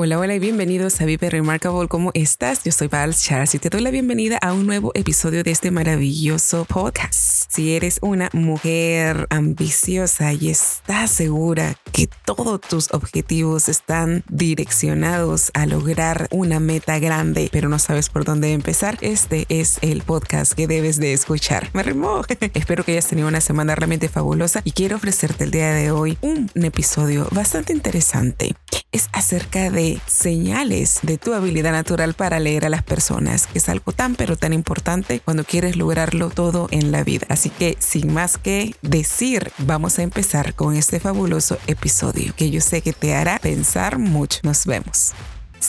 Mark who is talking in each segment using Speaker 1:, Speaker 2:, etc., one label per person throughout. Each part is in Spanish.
Speaker 1: Hola, hola y bienvenidos a Vive Remarkable. ¿Cómo estás? Yo soy Val Charles y te doy la bienvenida a un nuevo episodio de este maravilloso podcast. Si eres una mujer ambiciosa y estás segura que todos tus objetivos están direccionados a lograr una meta grande, pero no sabes por dónde empezar, este es el podcast que debes de escuchar. Me remó. Espero que hayas tenido una semana realmente fabulosa y quiero ofrecerte el día de hoy un episodio bastante interesante. Es acerca de señales de tu habilidad natural para leer a las personas, que es algo tan pero tan importante cuando quieres lograrlo todo en la vida. Así que sin más que decir, vamos a empezar con este fabuloso episodio que yo sé que te hará pensar mucho. Nos vemos.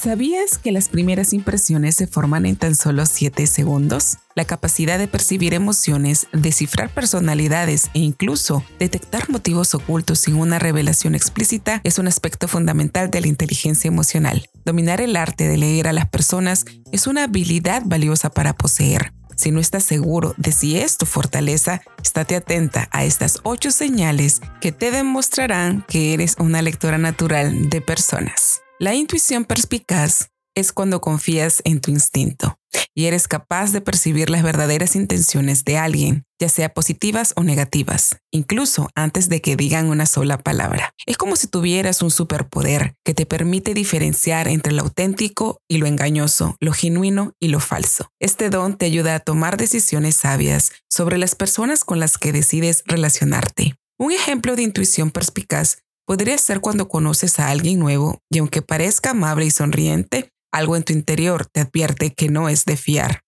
Speaker 1: ¿Sabías que las primeras impresiones se forman en tan solo 7 segundos? La capacidad de percibir emociones, descifrar personalidades e incluso detectar motivos ocultos sin una revelación explícita es un aspecto fundamental de la inteligencia emocional. Dominar el arte de leer a las personas es una habilidad valiosa para poseer. Si no estás seguro de si es tu fortaleza, estate atenta a estas ocho señales que te demostrarán que eres una lectora natural de personas. La intuición perspicaz es cuando confías en tu instinto y eres capaz de percibir las verdaderas intenciones de alguien, ya sea positivas o negativas, incluso antes de que digan una sola palabra. Es como si tuvieras un superpoder que te permite diferenciar entre lo auténtico y lo engañoso, lo genuino y lo falso. Este don te ayuda a tomar decisiones sabias sobre las personas con las que decides relacionarte. Un ejemplo de intuición perspicaz podría ser cuando conoces a alguien nuevo y aunque parezca amable y sonriente, algo en tu interior te advierte que no es de fiar.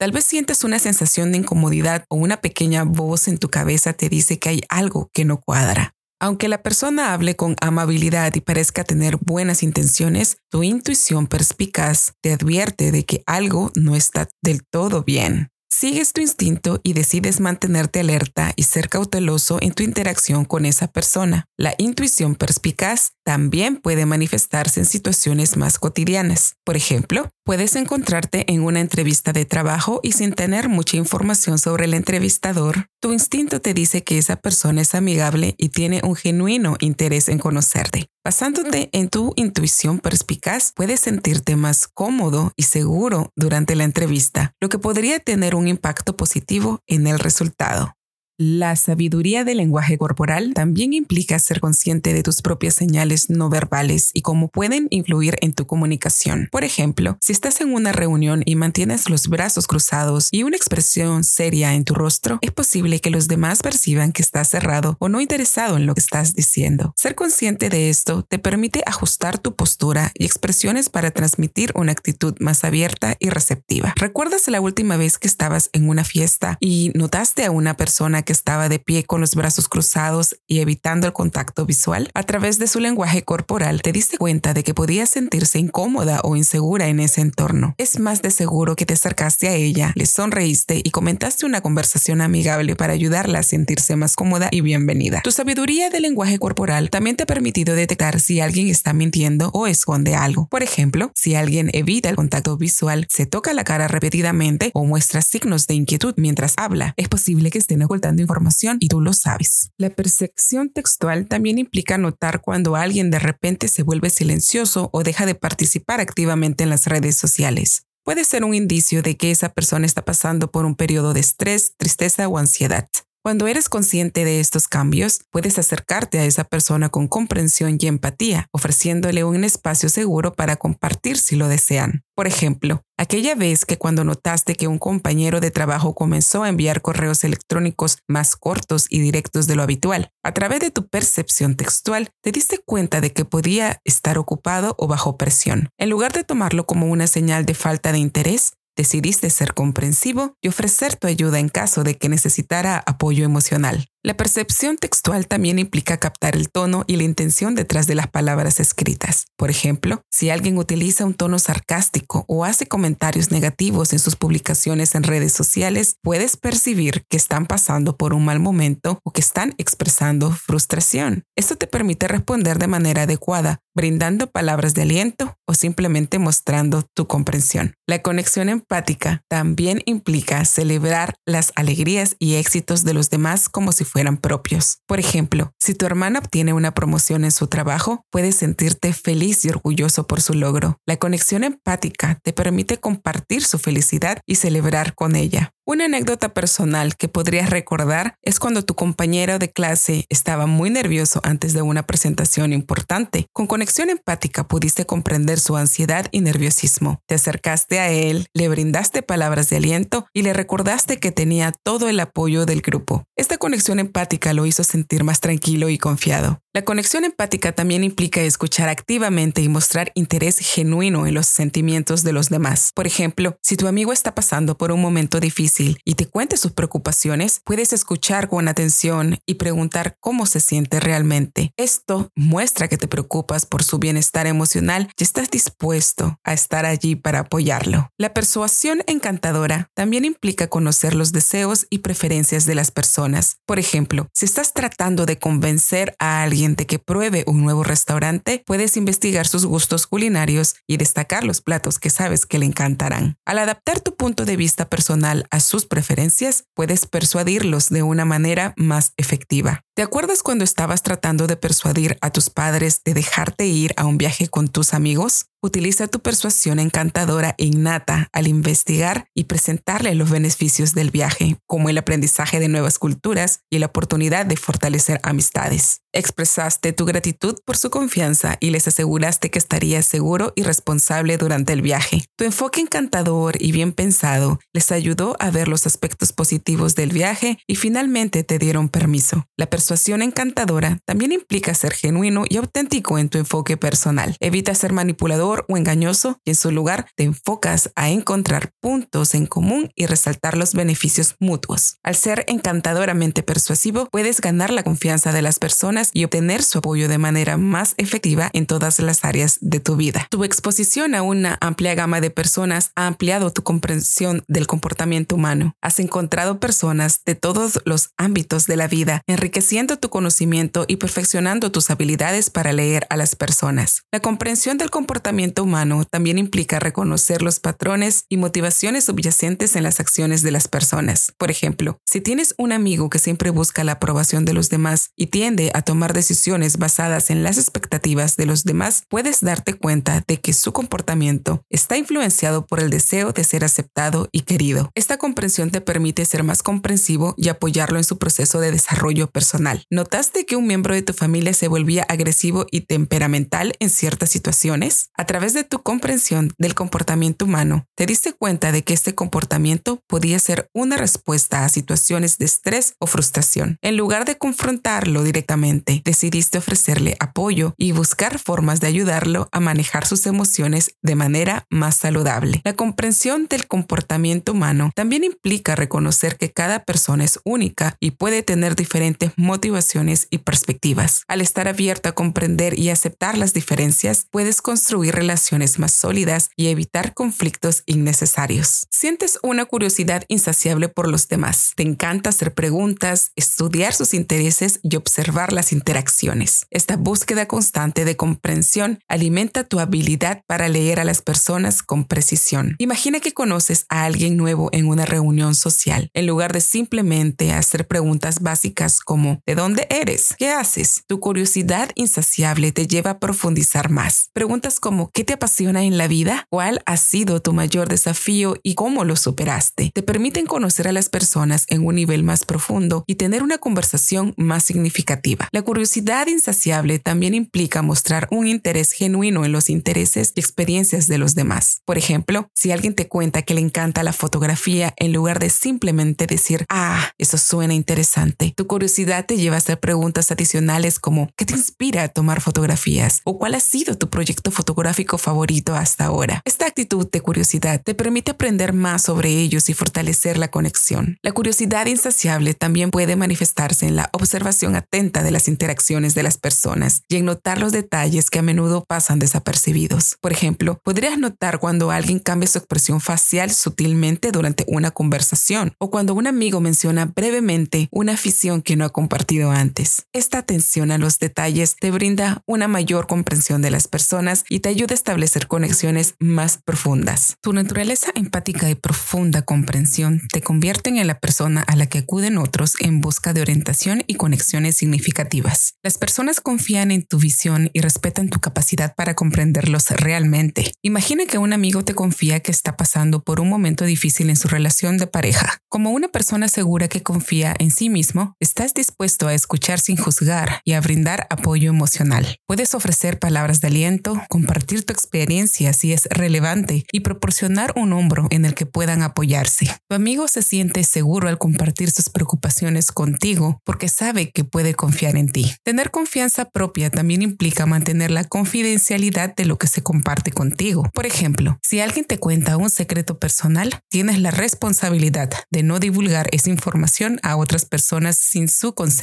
Speaker 1: Tal vez sientes una sensación de incomodidad o una pequeña voz en tu cabeza te dice que hay algo que no cuadra. Aunque la persona hable con amabilidad y parezca tener buenas intenciones, tu intuición perspicaz te advierte de que algo no está del todo bien. Sigues tu instinto y decides mantenerte alerta y ser cauteloso en tu interacción con esa persona. La intuición perspicaz también puede manifestarse en situaciones más cotidianas. Por ejemplo, puedes encontrarte en una entrevista de trabajo y sin tener mucha información sobre el entrevistador, tu instinto te dice que esa persona es amigable y tiene un genuino interés en conocerte. Basándote en tu intuición perspicaz, puedes sentirte más cómodo y seguro durante la entrevista, lo que podría tener un impacto positivo en el resultado. La sabiduría del lenguaje corporal también implica ser consciente de tus propias señales no verbales y cómo pueden influir en tu comunicación. Por ejemplo, si estás en una reunión y mantienes los brazos cruzados y una expresión seria en tu rostro, es posible que los demás perciban que estás cerrado o no interesado en lo que estás diciendo. Ser consciente de esto te permite ajustar tu postura y expresiones para transmitir una actitud más abierta y receptiva. ¿Recuerdas la última vez que estabas en una fiesta y notaste a una persona que estaba de pie con los brazos cruzados y evitando el contacto visual, a través de su lenguaje corporal te diste cuenta de que podía sentirse incómoda o insegura en ese entorno. Es más de seguro que te acercaste a ella, le sonreíste y comentaste una conversación amigable para ayudarla a sentirse más cómoda y bienvenida. Tu sabiduría del lenguaje corporal también te ha permitido detectar si alguien está mintiendo o esconde algo. Por ejemplo, si alguien evita el contacto visual, se toca la cara repetidamente o muestra signos de inquietud mientras habla, es posible que estén ocultando información y tú lo sabes. La percepción textual también implica notar cuando alguien de repente se vuelve silencioso o deja de participar activamente en las redes sociales. Puede ser un indicio de que esa persona está pasando por un periodo de estrés, tristeza o ansiedad. Cuando eres consciente de estos cambios, puedes acercarte a esa persona con comprensión y empatía, ofreciéndole un espacio seguro para compartir si lo desean. Por ejemplo, aquella vez que cuando notaste que un compañero de trabajo comenzó a enviar correos electrónicos más cortos y directos de lo habitual, a través de tu percepción textual, te diste cuenta de que podía estar ocupado o bajo presión. En lugar de tomarlo como una señal de falta de interés, Decidiste ser comprensivo y ofrecer tu ayuda en caso de que necesitara apoyo emocional. La percepción textual también implica captar el tono y la intención detrás de las palabras escritas. Por ejemplo, si alguien utiliza un tono sarcástico o hace comentarios negativos en sus publicaciones en redes sociales, puedes percibir que están pasando por un mal momento o que están expresando frustración. Esto te permite responder de manera adecuada, brindando palabras de aliento o simplemente mostrando tu comprensión. La conexión empática también implica celebrar las alegrías y éxitos de los demás como si fueran propios. Por ejemplo, si tu hermana obtiene una promoción en su trabajo, puedes sentirte feliz y orgulloso por su logro. La conexión empática te permite compartir su felicidad y celebrar con ella. Una anécdota personal que podrías recordar es cuando tu compañero de clase estaba muy nervioso antes de una presentación importante. Con conexión empática pudiste comprender su ansiedad y nerviosismo. Te acercaste a él, le brindaste palabras de aliento y le recordaste que tenía todo el apoyo del grupo. Esta conexión empática lo hizo sentir más tranquilo y confiado. La conexión empática también implica escuchar activamente y mostrar interés genuino en los sentimientos de los demás. Por ejemplo, si tu amigo está pasando por un momento difícil y te cuente sus preocupaciones, puedes escuchar con atención y preguntar cómo se siente realmente. Esto muestra que te preocupas por su bienestar emocional y estás dispuesto a estar allí para apoyarlo. La persuasión encantadora también implica conocer los deseos y preferencias de las personas. Por ejemplo, si estás tratando de convencer a alguien que pruebe un nuevo restaurante, puedes investigar sus gustos culinarios y destacar los platos que sabes que le encantarán. Al adaptar tu punto de vista personal a sus preferencias, puedes persuadirlos de una manera más efectiva. ¿Te acuerdas cuando estabas tratando de persuadir a tus padres de dejarte ir a un viaje con tus amigos? Utiliza tu persuasión encantadora e innata al investigar y presentarle los beneficios del viaje, como el aprendizaje de nuevas culturas y la oportunidad de fortalecer amistades. Expresaste tu gratitud por su confianza y les aseguraste que estarías seguro y responsable durante el viaje. Tu enfoque encantador y bien pensado les ayudó a ver los aspectos positivos del viaje y finalmente te dieron permiso. La persuasión encantadora también implica ser genuino y auténtico en tu enfoque personal. Evita ser manipulador o engañoso y en su lugar te enfocas a encontrar puntos en común y resaltar los beneficios mutuos. Al ser encantadoramente persuasivo, puedes ganar la confianza de las personas y obtener su apoyo de manera más efectiva en todas las áreas de tu vida. Tu exposición a una amplia gama de personas ha ampliado tu comprensión del comportamiento humano. Has encontrado personas de todos los ámbitos de la vida, enriqueciendo tu conocimiento y perfeccionando tus habilidades para leer a las personas. La comprensión del comportamiento humano también implica reconocer los patrones y motivaciones subyacentes en las acciones de las personas. Por ejemplo, si tienes un amigo que siempre busca la aprobación de los demás y tiende a tomar decisiones basadas en las expectativas de los demás, puedes darte cuenta de que su comportamiento está influenciado por el deseo de ser aceptado y querido. Esta comprensión te permite ser más comprensivo y apoyarlo en su proceso de desarrollo personal. ¿Notaste que un miembro de tu familia se volvía agresivo y temperamental en ciertas situaciones? A través de tu comprensión del comportamiento humano, te diste cuenta de que este comportamiento podía ser una respuesta a situaciones de estrés o frustración. En lugar de confrontarlo directamente, decidiste ofrecerle apoyo y buscar formas de ayudarlo a manejar sus emociones de manera más saludable. La comprensión del comportamiento humano también implica reconocer que cada persona es única y puede tener diferentes motivaciones y perspectivas. Al estar abierto a comprender y aceptar las diferencias, puedes construir relaciones más sólidas y evitar conflictos innecesarios. Sientes una curiosidad insaciable por los demás. Te encanta hacer preguntas, estudiar sus intereses y observar las interacciones. Esta búsqueda constante de comprensión alimenta tu habilidad para leer a las personas con precisión. Imagina que conoces a alguien nuevo en una reunión social. En lugar de simplemente hacer preguntas básicas como ¿de dónde eres? ¿Qué haces? Tu curiosidad insaciable te lleva a profundizar más. Preguntas como ¿Qué te apasiona en la vida? ¿Cuál ha sido tu mayor desafío y cómo lo superaste? Te permiten conocer a las personas en un nivel más profundo y tener una conversación más significativa. La curiosidad insaciable también implica mostrar un interés genuino en los intereses y experiencias de los demás. Por ejemplo, si alguien te cuenta que le encanta la fotografía, en lugar de simplemente decir, ah, eso suena interesante, tu curiosidad te te lleva a hacer preguntas adicionales como ¿qué te inspira a tomar fotografías? ¿O cuál ha sido tu proyecto fotográfico favorito hasta ahora? Esta actitud de curiosidad te permite aprender más sobre ellos y fortalecer la conexión. La curiosidad insaciable también puede manifestarse en la observación atenta de las interacciones de las personas y en notar los detalles que a menudo pasan desapercibidos. Por ejemplo, podrías notar cuando alguien cambia su expresión facial sutilmente durante una conversación o cuando un amigo menciona brevemente una afición que no ha compartido antes. Esta atención a los detalles te brinda una mayor comprensión de las personas y te ayuda a establecer conexiones más profundas. Tu naturaleza empática y profunda comprensión te convierten en la persona a la que acuden otros en busca de orientación y conexiones significativas. Las personas confían en tu visión y respetan tu capacidad para comprenderlos realmente. Imagina que un amigo te confía que está pasando por un momento difícil en su relación de pareja. Como una persona segura que confía en sí mismo, estás dispuesto a escuchar sin juzgar y a brindar apoyo emocional. Puedes ofrecer palabras de aliento, compartir tu experiencia si es relevante y proporcionar un hombro en el que puedan apoyarse. Tu amigo se siente seguro al compartir sus preocupaciones contigo porque sabe que puede confiar en ti. Tener confianza propia también implica mantener la confidencialidad de lo que se comparte contigo. Por ejemplo, si alguien te cuenta un secreto personal, tienes la responsabilidad de no divulgar esa información a otras personas sin su consentimiento.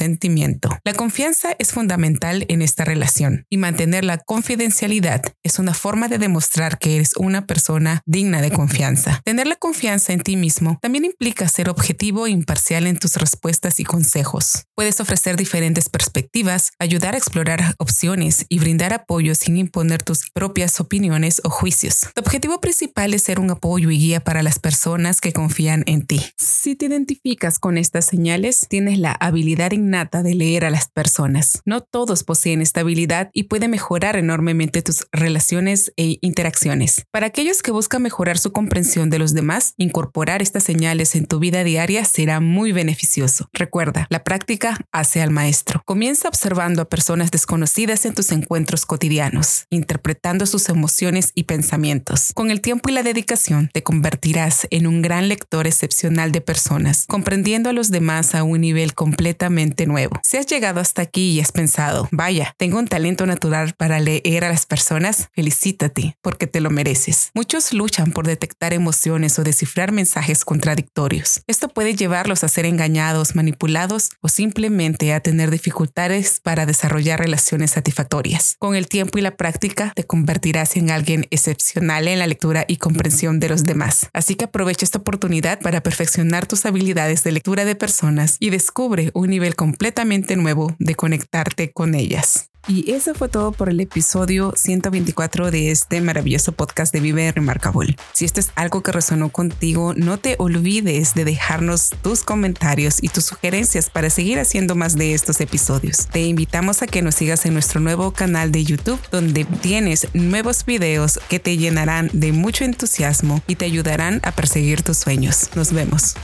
Speaker 1: La confianza es fundamental en esta relación y mantener la confidencialidad es una forma de demostrar que eres una persona digna de confianza. Tener la confianza en ti mismo también implica ser objetivo e imparcial en tus respuestas y consejos. Puedes ofrecer diferentes perspectivas, ayudar a explorar opciones y brindar apoyo sin imponer tus propias opiniones o juicios. Tu objetivo principal es ser un apoyo y guía para las personas que confían en ti. Si te identificas con estas señales, tienes la habilidad innata de leer a las personas. No todos poseen esta habilidad y puede mejorar enormemente tus relaciones e interacciones. Para aquellos que buscan mejorar su comprensión de los demás, incorporar estas señales en tu vida diaria será muy beneficioso. Recuerda, la práctica hace al maestro. Comienza observando a personas desconocidas en tus encuentros cotidianos, interpretando sus emociones y pensamientos. Con el tiempo y la dedicación, te convertirás en un gran lector excepcional de personas, comprendiendo a los demás a un nivel completamente nuevo. Si has llegado hasta aquí y has pensado, vaya, tengo un talento natural para leer a las personas, felicítate, porque te lo mereces. Muchos luchan por detectar emociones o descifrar mensajes contradictorios. Esto puede llevarlos a ser engañados, manipulados o simplemente a tener dificultades para desarrollar relaciones satisfactorias. Con el tiempo y la práctica, te convertirás en alguien excepcional en la lectura y comprensión de los demás. Así que aprovecha esta oportunidad para perfeccionar tus habilidades de lectura de personas y descubre un nivel completamente nuevo de conectarte con ellas. Y eso fue todo por el episodio 124 de este maravilloso podcast de Vive Remarkable. Si esto es algo que resonó contigo, no te olvides de dejarnos tus comentarios y tus sugerencias para seguir haciendo más de estos episodios. Te invitamos a que nos sigas en nuestro nuevo canal de YouTube, donde tienes nuevos videos que te llenarán de mucho entusiasmo y te ayudarán a perseguir tus sueños. Nos vemos.